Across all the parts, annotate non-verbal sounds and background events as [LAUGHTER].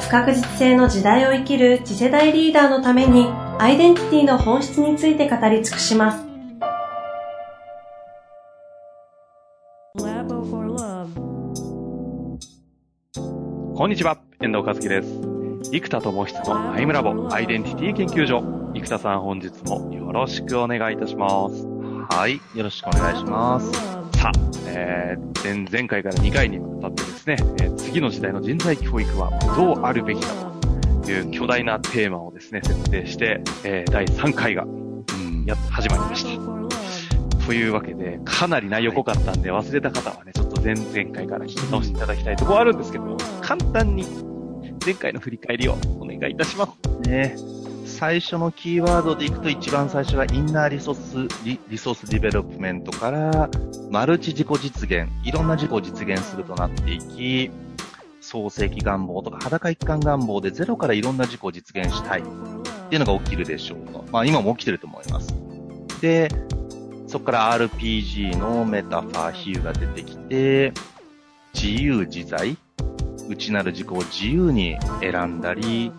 不確実性の時代を生きる次世代リーダーのためにアイデンティティの本質について語り尽くします。こんにちは、遠藤和樹です。生田智久のアイムラボアイデンティティ研究所。生田さん本日もよろしくお願いいたします。はい、よろしくお願いします。さあ、えー、前前回から2回にわたってですね、えー、次の時代の人材教育はどうあるべきかという巨大なテーマをですね、設定して、えー、第3回が、うん、や始まりました。というわけで、かなり内容濃かったんで、忘れた方はね、ちょっと前々回から聞き直していただきたいところあるんですけども、簡単に前回の振り返りをお願いいたします。ね。最初のキーワードでいくと一番最初がインナーリソースリ、リソースディベロップメントから、マルチ自己実現、いろんな自己実現するとなっていき、創世記願望とか裸一貫願望でゼロからいろんな自己を実現したいっていうのが起きるでしょうと。まあ今も起きてると思います。で、そこから RPG のメタファー、比喩が出てきて、自由自在、内なる自己を自由に選んだり、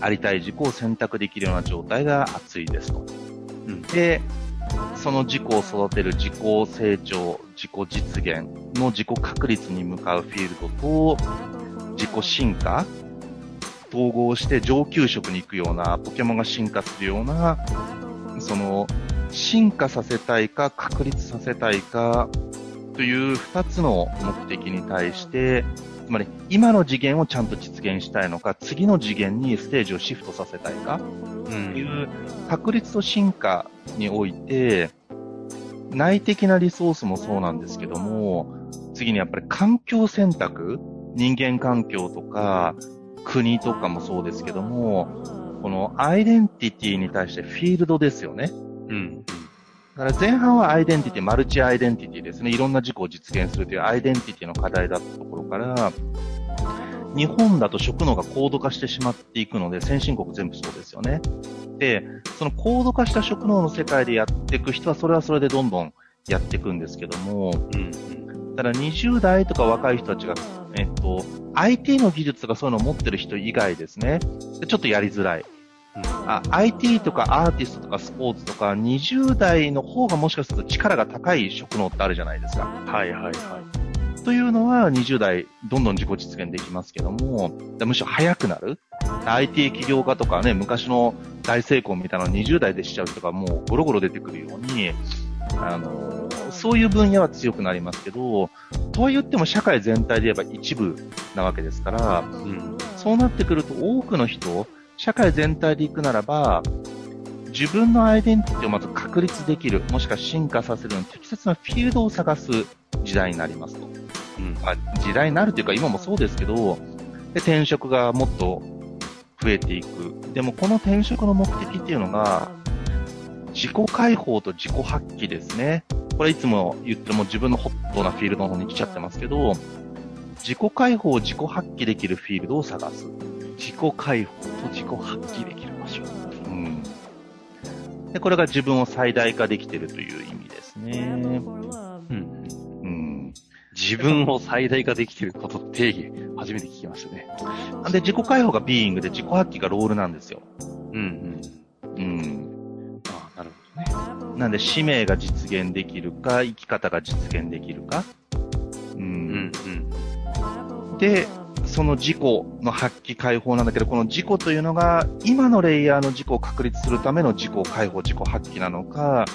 ありたい自己を選択できるような状態が熱いですと。うん、で、その自己を育てる自己成長、自己実現の自己確立に向かうフィールドと、自己進化、統合して上級職に行くような、ポケモンが進化するような、その、進化させたいか、確立させたいか、という二つの目的に対して、つまり今の次元をちゃんと実現したいのか、次の次元にステージをシフトさせたいか、という確率と進化において、内的なリソースもそうなんですけども、次にやっぱり環境選択、人間環境とか、国とかもそうですけども、このアイデンティティに対してフィールドですよね。うん。だから前半はアイデンティティ、マルチアイデンティティですね。いろんな事故を実現するというアイデンティティの課題だったところから、日本だと食能が高度化してしまっていくので、先進国全部そうですよね。で、その高度化した食能の世界でやっていく人は、それはそれでどんどんやっていくんですけども、うん、ただ20代とか若い人たちが、えっと、IT の技術とかそういうのを持ってる人以外ですね、ちょっとやりづらい。あ IT とかアーティストとかスポーツとか20代の方がもしかすると力が高い職能ってあるじゃないですか。はいはいはい。というのは20代どんどん自己実現できますけども、むしろ早くなる。IT 起業家とかね、昔の大成功みたいなの20代でしちゃう人がもうゴロゴロ出てくるように、あの、そういう分野は強くなりますけど、とは言っても社会全体で言えば一部なわけですから、うん、そうなってくると多くの人、社会全体で行くならば、自分のアイデンティティをまず確立できる、もしくは進化させるのに適切なフィールドを探す時代になりますと。うん、まあ、時代になるというか今もそうですけど、で転職がもっと増えていく。でもこの転職の目的っていうのが、自己解放と自己発揮ですね。これいつも言っても自分のホットなフィールドの方に来ちゃってますけど、自己解放、自己発揮できるフィールドを探す。自己解放と自己発揮できる場所。うん。で、これが自分を最大化できているという意味ですね。うん。うん。自分を最大化できていること定義、初めて聞きましたね。で、自己解放がビーイングで自己発揮がロールなんですよ。うん、うん。うん。ああ、なるほどね。なんで、使命が実現できるか、生き方が実現できるか。うん。うん、うん。で、その事故の発揮解放なんだけど、この事故というのが、今のレイヤーの事故を確立するための事故解放、事故発揮なのか、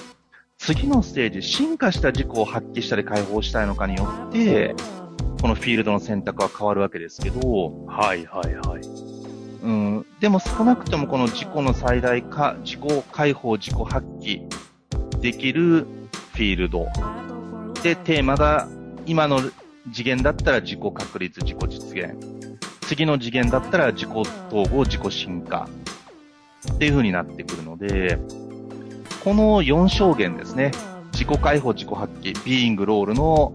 次のステージ、進化した事故を発揮したり解放したいのかによって、このフィールドの選択は変わるわけですけど、はいはいはい。うん、でも少なくともこの事故の最大化、事故解放、事故発揮できるフィールド。で、テーマが今の次元だったら自己確立、自己実現。次の次元だったら自己統合、自己進化っていう風になってくるので、この4証言ですね。自己解放、自己発揮、ビーイングロールの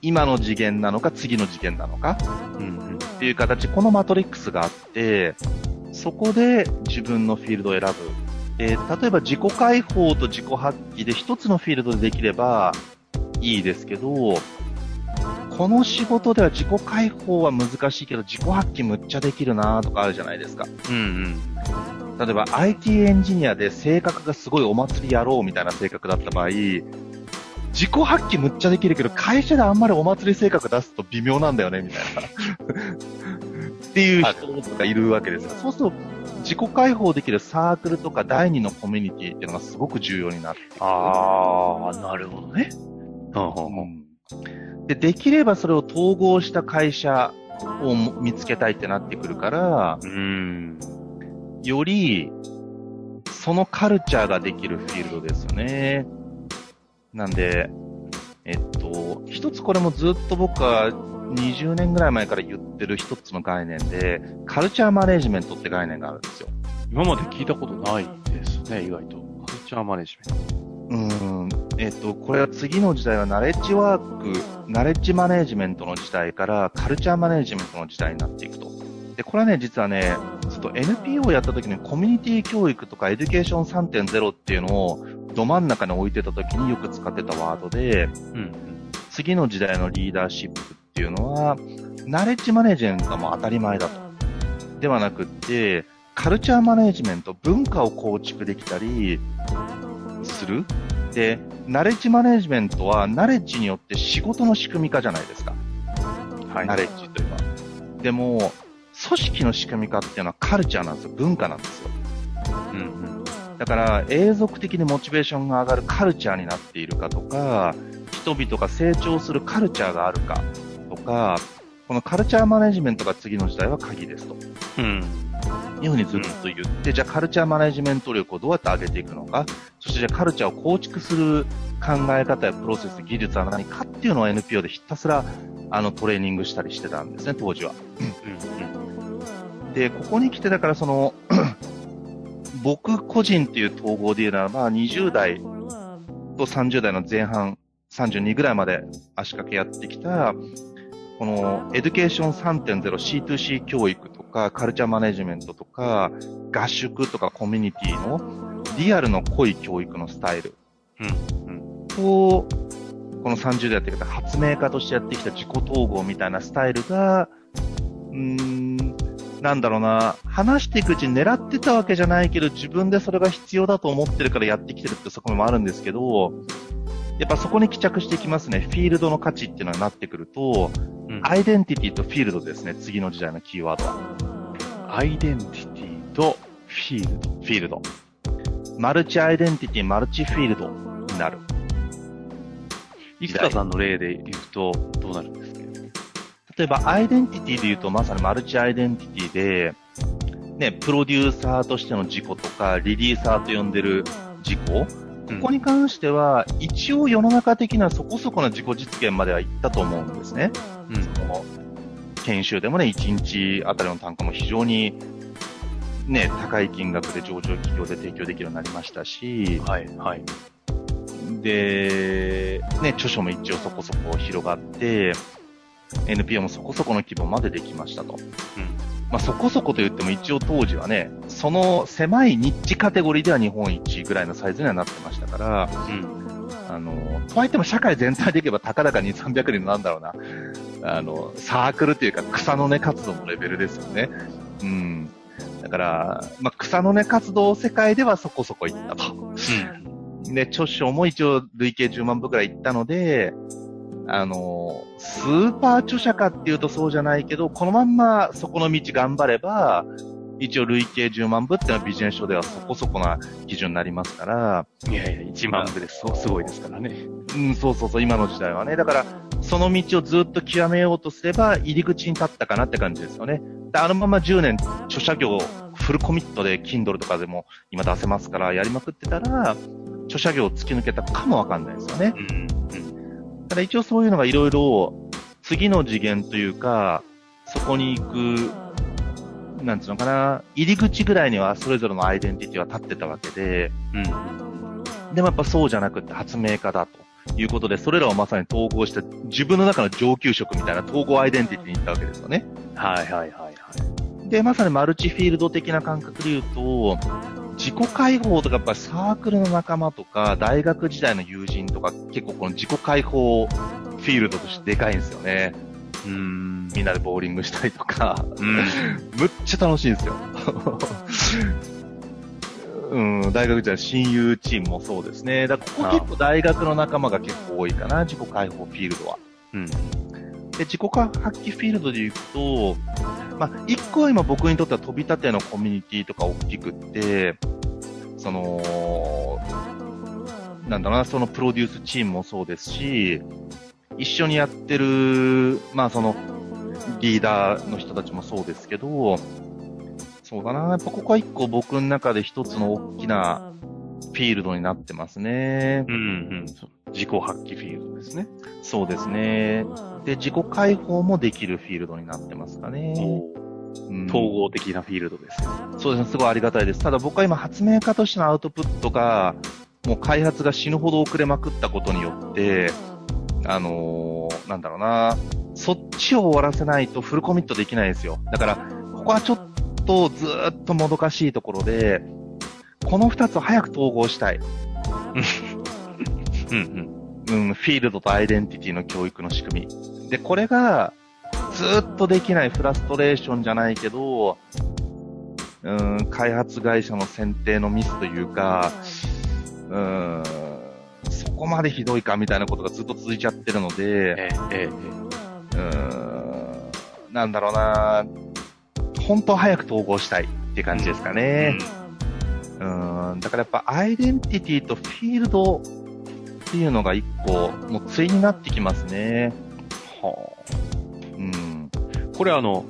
今の次元なのか次の次元なのかうんっていう形、このマトリックスがあって、そこで自分のフィールドを選ぶ。で、例えば自己解放と自己発揮で一つのフィールドでできればいいですけど、この仕事では自己解放は難しいけど自己発揮むっちゃできるなとかあるじゃないですか。うん。うん例えば IT エンジニアで性格がすごいお祭りやろうみたいな性格だった場合、自己発揮むっちゃできるけど、会社であんまりお祭り性格出すと微妙なんだよね、みたいな。[LAUGHS] っていう人とかいるわけですよ。そうすると、自己解放できるサークルとか第二のコミュニティっていうのがすごく重要になってくる。ああ、なるほどね。うんうんうんで、できればそれを統合した会社を見つけたいってなってくるから、うん。より、そのカルチャーができるフィールドですよね。なんで、えっと、一つこれもずっと僕は20年ぐらい前から言ってる一つの概念で、カルチャーマネジメントって概念があるんですよ。今まで聞いたことないですね、意外と。カルチャーマネジメント。うーん。えっと、これは次の時代はナレッジワーク、ナレッジマネジメントの時代からカルチャーマネジメントの時代になっていくと。で、これはね、実はね、ちょっと NPO をやった時にコミュニティ教育とかエデュケーション3.0っていうのをど真ん中に置いてた時によく使ってたワードで、うん。次の時代のリーダーシップっていうのは、ナレッジマネジメントはもう当たり前だと。ではなくって、カルチャーマネジメント、文化を構築できたりする。で、ナレッジマネジメントは、ナレッジによって仕事の仕組み化じゃないですか。はい。ナレッジというのは。でも、組織の仕組み化っていうのはカルチャーなんですよ。文化なんですよ。うんうん。だから、永続的にモチベーションが上がるカルチャーになっているかとか、人々が成長するカルチャーがあるかとか、このカルチャーマネジメントが次の時代は鍵ですと。うん。いうふうにずっと言って、じゃあカルチャーマネジメント力をどうやって上げていくのか、そしてじゃあカルチャーを構築する考え方やプロセス、技術は何かっていうのを NPO でひたすらあのトレーニングしたりしてたんですね、当時は。うんで、ここに来てだからその、[CLEARS THROAT] 僕個人っていう統合で言うならば、20代と30代の前半、32ぐらいまで足掛けやってきた、このエデュケーション 3.0C2C 教育とか、カルチャーマネジメントとか、合宿とかコミュニティのリアルの濃い教育のスタイルうん。と、この30代やってきた発明家としてやってきた自己統合みたいなスタイルが、うーん、なんだろうな、話していくうちに狙ってたわけじゃないけど、自分でそれが必要だと思ってるからやってきてるって側面もあるんですけど、やっぱそこに帰着していきますね。フィールドの価値っていうのになってくると、うん。アイデンティティとフィールドですね。次の時代のキーワードは。アイデンティティとフィールド。フィールド。マルチアイデンティティ、マルチフィールドになる。生田さんの例で言うと、どうなるんですか？例えば、アイデンティティで言うと、まさにマルチアイデンティティで、ね、プロデューサーとしての自己とか、リリーサーと呼んでる自己、ここに関しては、一応世の中的なそこそこな自己実現までは行ったと思うんですね。うん。その研修でもね、1日あたりの単価も非常に、ね、高い金額で上場企業で提供できるようになりましたし、はい、はい。で、ね、著書も一応そこそこ広がって、NPO もそこそこの規模までできましたと。まあそこそこと言っても一応当時はね、その狭いニッチカテゴリーでは日本一ぐらいのサイズにはなってましたから、うん。あの、とはいっても社会全体でいけばたかだか2、300人のなんだろうな、あの、サークルというか草の根活動のレベルですよね。うん。だから、まあ草の根活動世界ではそこそこ行ったと。うん。で、著書も一応累計10万部くらいいったので、あの、スーパー著者かっていうとそうじゃないけど、このまんまそこの道頑張れば、一応累計10万部っていうのはビジネス書ではそこそこな基準になりますから、いやいや、1万部です。そうすごいですからね。うん、そうそうそう、今の時代はね。だから、その道をずっと極めようとすれば、入り口に立ったかなって感じですよね。であのまま10年、著者業、フルコミットで、Kindle とかでも今出せますから、やりまくってたら、著者業を突き抜けたかもわかんないですよね。うん。うん。ただ一応そういうのがいろいろ、次の次元というか、そこに行く、なんつうのかな、入り口ぐらいにはそれぞれのアイデンティティは立ってたわけで、うん。でもやっぱそうじゃなくって発明家だということで、それらをまさに統合して、自分の中の上級職みたいな統合アイデンティティに行ったわけですよね。はいはいはいはい。で、まさにマルチフィールド的な感覚で言うと、自己解放とかやっぱりサークルの仲間とか、大学時代の友人とか、結構この自己解放フィールドとしてでかいんですよね。うーん。みんなでボーリングしたりとか、うん。むっちゃ楽しいんですよ。[LAUGHS] うん、大学時代の親友チームもそうですね。だここ結構大学の仲間が結構多いかな、自己解放フィールドは。うん。で、自己発揮フィールドで言うと、まあ、一個は今僕にとっては飛び立てのコミュニティとか大きくって、その、なんだろうな、そのプロデュースチームもそうですし、一緒にやってる、まあその、リーダーの人たちもそうですけど、そうだな、やっぱここは一個僕の中で一つの大きなフィールドになってますね。うんうん。自己発揮フィールドですね。そうですね。で、自己解放もできるフィールドになってますかね。うん統合的なフィールドですね。そうですね、すごいありがたいです。ただ僕は今発明家としてのアウトプットが、もう開発が死ぬほど遅れまくったことによって、あのーなんだろうな、そっちを終わらせないとフルコミットできないんですよ。だから、ここはちょっとずーっともどかしいところで、この二つを早く統合したい。[LAUGHS] うんうん、フィールドとアイデンティティの教育の仕組み。で、これが、ずーっとできないフラストレーションじゃないけど、うん、開発会社の選定のミスというか、うん、そこまでひどいかみたいなことがずっと続いちゃってるのうん。で、ええ、ええ、うん、なんだろうな、本当早く統合したいって感じですかね。うん、だからやっぱアイデンティティとフィールドっていうのが一個、もう対になってきますね。はうん。あ。これあの、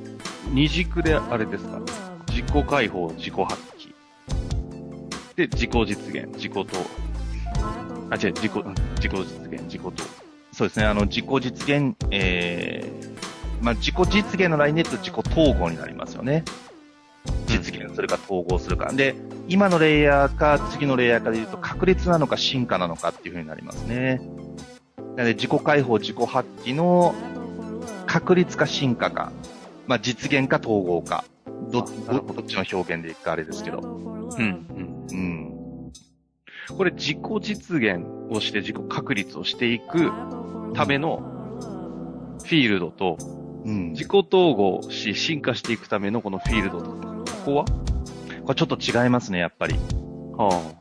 二軸であれですか？自己解放、自己発揮。で、自己実現、自己と、あ、違う、自己、うん自己実現、自己と。そうですね、あの、自己実現、えー、まあ、自己実現のラインで言うと自己統合になりますよね。実現するか統合するか。で、今のレイヤーか次のレイヤーかで言うと確率なのか進化なのかっていう風になりますね。なので、自己解放、自己発揮の確率か進化か、まあ、実現か統合か、ど、どどっちの表現でいくかあれですけど。うん、うん。うん。これ自己実現をして自己確立をしていくためのフィールドと、うん。自己統合し進化していくためのこのフィールドと、ここは？これちょっと違いますね、やっぱり。は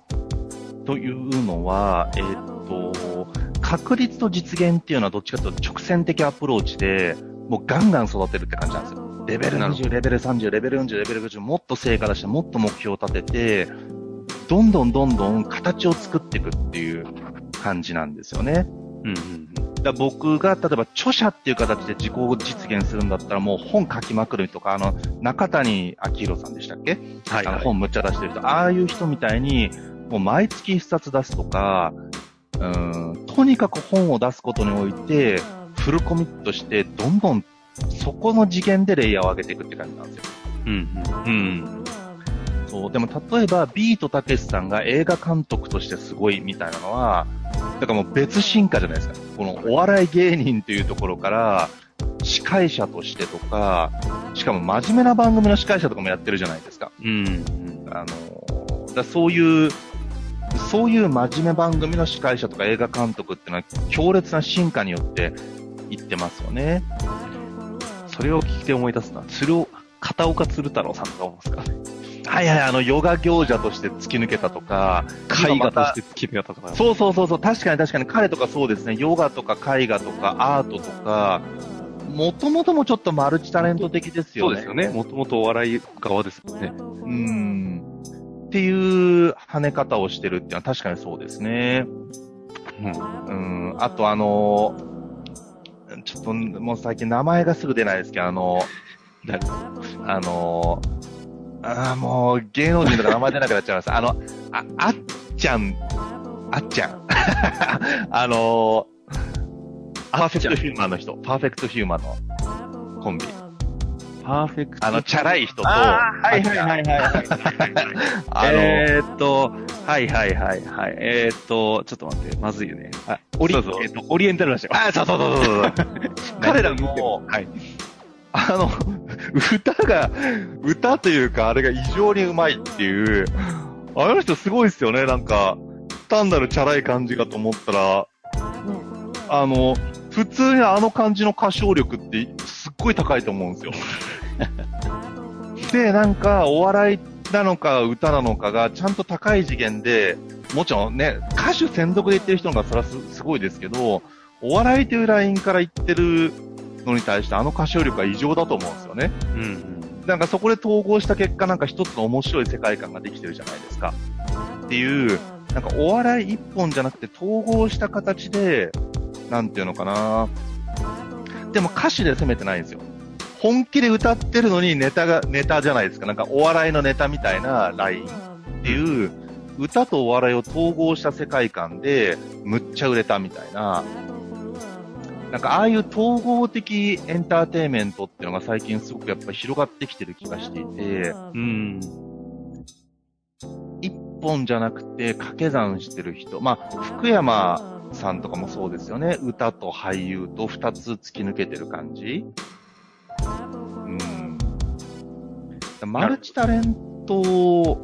というのは、えーっと、確率と実現っていうのはどっちかというと直線的アプローチで、もうガンガン育てるって感じなんですよ。レベル20、なるほどレベル30、レベル40、レベル50、もっと成果出して、もっと目標を立てて、どんどんどんどん形を作っていくっていう感じなんですよね。うんうんうん。だ僕が、例えば著者っていう形で自己実現するんだったらもう本書きまくるとか、あの、中谷明宏さんでしたっけ？はい、あのはい。本むっちゃ出してる人、ああいう人みたいに、もう毎月一冊出すとか、うん、とにかく本を出すことにおいて、フルコミットして、どんどんそこの次元でレイヤーを上げていくって感じなんですよ。うんうん。うん。そう、でも例えば、ビートたけしさんが映画監督としてすごいみたいなのは、だからもう別進化じゃないですか。このお笑い芸人というところから、司会者としてとか、しかも真面目な番組の司会者とかもやってるじゃないですか。うん。あの、だそういう、そういう真面目番組の司会者とか映画監督っていうのは強烈な進化によっていってますよね。それを聞いて思い出すのは、鶴尾、片岡鶴太郎さんとか思うんですかはいはい、あの、ヨガ行者として突き抜けたとか、絵画として決め方とか。そうそうそうそう、確かに確かに彼とかそうですね、ヨガとか絵画とかアートとか、もともともちょっとマルチタレント的ですよね。そうですよね。もともとお笑い側ですもんね。うん。っていう跳ね方をしてるっていうのは確かにそうですね。うん。うん。あとあの、ちょっともう最近名前がすぐ出ないですけど、あの、誰？あの、あーもう芸能人とか名前出なくなっちゃいました。あの、あ、あっちゃん、あっちゃん。[LAUGHS] あの、パーフェクトヒューマンの人、パーフェクトヒューマンのコンビ。パーフェクト。あの、チャラい人と、あーはいはいはいはいはい。あの、えーっと、はいはいはいはい。えーっと、ちょっと待って、まずいよね。あ、オリ、そうそうえーっと、オリエンタルラジオ。あ、そうそうそうそうそう。[LAUGHS] 彼らも、はい。あの、歌が、歌というか、あれが異常にうまいっていう、あの人すごいですよね、なんか、単なるチャラい感じかと思ったら、あの、普通にあの感じの歌唱力ってすっごい高いと思うんですよ。で、なんか、お笑いなのか歌なのかがちゃんと高い次元で、もちろんね、歌手専属で言ってる人の方がそれはすごいですけど、お笑いというラインから言ってるのに対してあの歌唱力は異常だと思うんですよね。うんうん。なんかそこで統合した結果なんか一つの面白い世界観ができてるじゃないですか。っていう、なんかお笑い一本じゃなくて統合した形で、なんていうのかなでも歌詞で攻めてないんですよ。本気で歌ってるのにネタが、ネタじゃないですか。なんかお笑いのネタみたいなラインっていう、歌とお笑いを統合した世界観で、むっちゃ売れたみたいな、なんかああいう統合的エンターテインメントっていうのが最近すごくやっぱり広がってきてる気がしていて、うん。一本じゃなくて掛け算してる人、まあ、福山さんとかもそうですよね。歌と俳優と二つ突き抜けてる感じ。うん。マルチタレントを、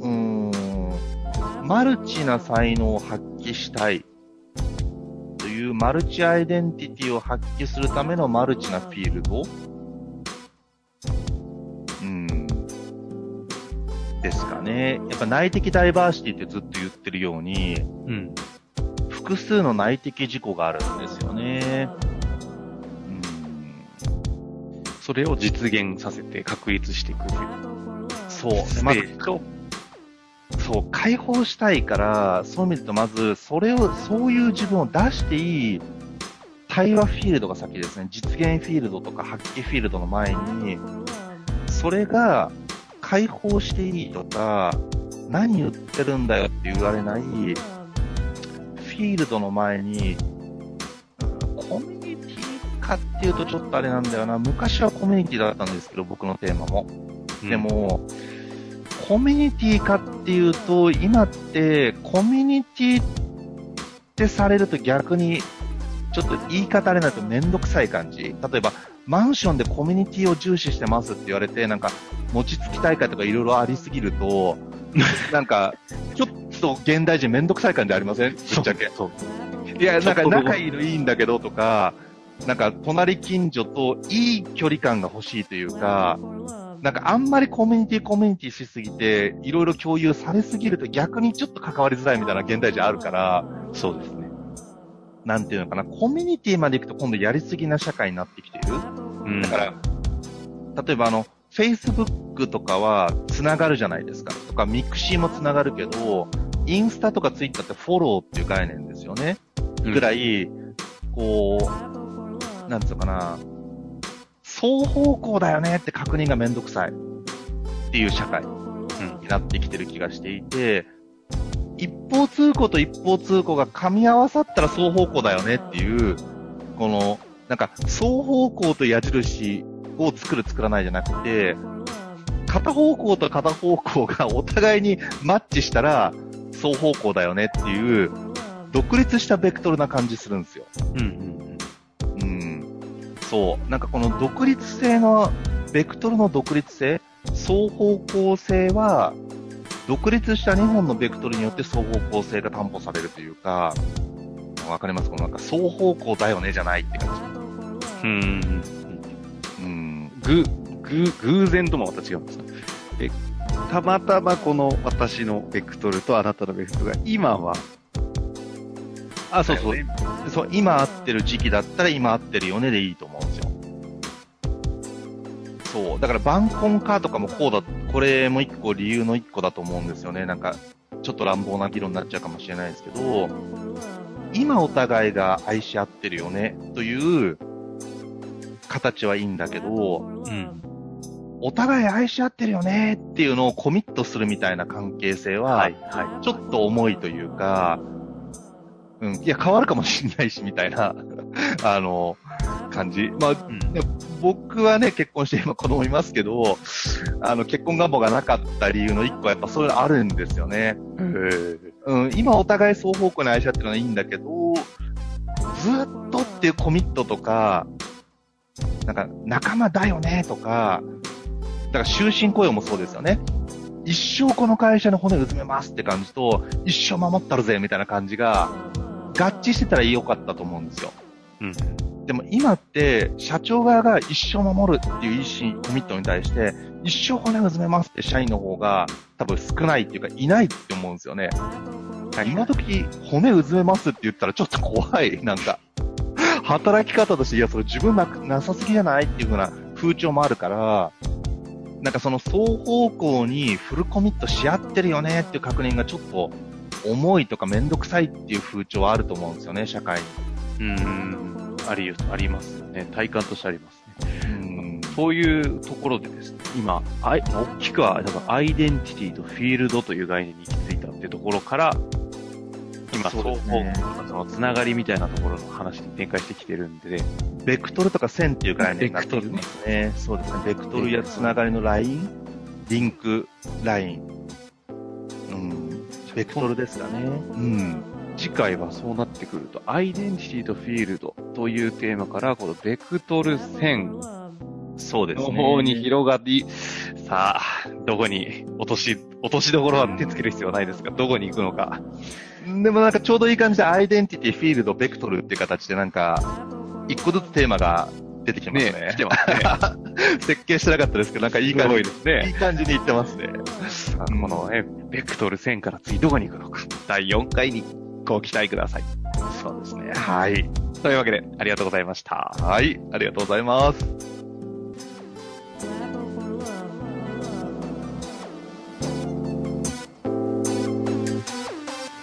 うん、マルチな才能を発揮したいというマルチアイデンティティを発揮するためのマルチなフィールド？うん。ですかね。やっぱ内的ダイバーシティってずっと言ってるように、うん。複数の内的事故があるんですよね。うん。それを実現させて確立していくという。そう。ステージと、そう、解放したいから、そういう意味でと、まず、それを、そういう自分を出していい対話フィールドが先ですね。実現フィールドとか発揮フィールドの前に、それが解放していいとか、何言ってるんだよって言われない、フィールドの前に、うんコミュニティかっていうとちょっとあれなんだよな。昔はコミュニティだったんですけど、僕のテーマも。でも、コミュニティかっていうと、今って、コミュニティってされると逆に、ちょっと言い方あれないとめんどくさい感じ。例えば、マンションでコミュニティを重視してますって言われて、なんか、餅つき大会とかいろいろありすぎると、[LAUGHS] なんか、ちょっと現代人めんどくさい感じありません？ぶっちゃけ。そう。いや、なんか仲いいのいいんだけどとか、なんか隣近所といい距離感が欲しいというか、なんかあんまりコミュニティコミュニティしすぎて、いろいろ共有されすぎると逆にちょっと関わりづらいみたいな現代人あるから、そうですね。なんていうのかな、コミュニティまで行くと今度やりすぎな社会になってきている。うん。だから、例えばあの、Facebook とかは繋がるじゃないですか。とか、 mixi も繋がるけど、インスタとかツイッターってフォローっていう概念ですよね。ぐらい、こう、なんつうのかな、双方向だよねって確認がめんどくさいっていう社会うん。になってきてる気がしていて、一方通行と一方通行が噛み合わさったら双方向だよねっていう、この、なんか双方向と矢印を作る作らないじゃなくて、片方向と片方向が [LAUGHS] お互いにマッチしたら双方向だよねっていう、独立したベクトルな感じするんですよ。うんうんうん。そう。なんかこの独立性の、ベクトルの独立性、双方向性は、独立した2本のベクトルによって双方向性が担保されるというか、わかります？このなんか双方向だよねじゃないって感うん。うん。じ。うん。ぐ、ぐ、偶然ともまた違うんですかえ、たまたまこの私のベクトルとあなたのベクトルが今は、あ、そうそうそう、今合ってる時期だったら今合ってるよねでいいと思うんですよ。そう。だから、晩婚化とかもこうだ、これも一個理由の一個だと思うんですよね。なんか、ちょっと乱暴な議論になっちゃうかもしれないですけど、今お互いが愛し合ってるよね、という形はいいんだけど、うん。お互い愛し合ってるよねっていうのをコミットするみたいな関係性は、はい、はちょっと重いというか、うん、いや、変わるかもしんないし、みたいな、[LAUGHS] あの、感じ。まあ、うん。僕はね、結婚して今子供いますけど、あの、結婚願望がなかった理由の一個はやっぱそれあるんですよね。へーうん、今お互い双方向に愛し合ってるのはいいんだけど、ずっとっていうコミットとか、なんか仲間だよねとか、だから終身雇用もそうですよね。一生この会社の骨うずめますって感じと、一生守ったるぜみたいな感じが、合致してたら良かったと思うんですよ。うん。でも今って、社長側が一生守るっていう意思、コミットに対して、一生骨うずめますって社員の方が多分少ないっていうか、いないって思うんですよね。今時、骨うずめますって言ったらちょっと怖い、なんか。働き方として、いや、それ自分ななさすぎじゃないっていう風な風潮もあるから、なんかその双方向にフルコミットし合ってるよねっていう確認がちょっと重いとかめんどくさいっていう風潮はあると思うんですよね、社会に。うん。あり、ありますよね。体感としてありますね。うんそういうところでですね、今、あい大きくは、多分アイデンティティとフィールドという概念に行き着いたっていうところから、今、そう双方向のそのつながりみたいなところの話に展開してきてるんで、ベクトルとか線っていう概念になってるんですね。そうですね。ベクトルやつながりのライン、リンクライン。うん。ベクトルですかね。うん。次回はそうなってくると、アイデンティティとフィールドというテーマから、このベクトル線そうですね。の方に広がり、さあ、どこに落とし、落としどころは手つける必要はないですが、どこに行くのか。でもなんかちょうどいい感じでアイデンティティ、フィールド、ベクトルっていう形でなんか、一個ずつテーマが出てきてますね。ね来てますね。[LAUGHS] 設計してなかったですけど、なんかいいす感じ。ですねいい感じにいってますね。このね、ベクトル線から次どこに行くのか、第4回にご期待ください。そうですね。はい。というわけで、ありがとうございました。はい。ありがとうございます。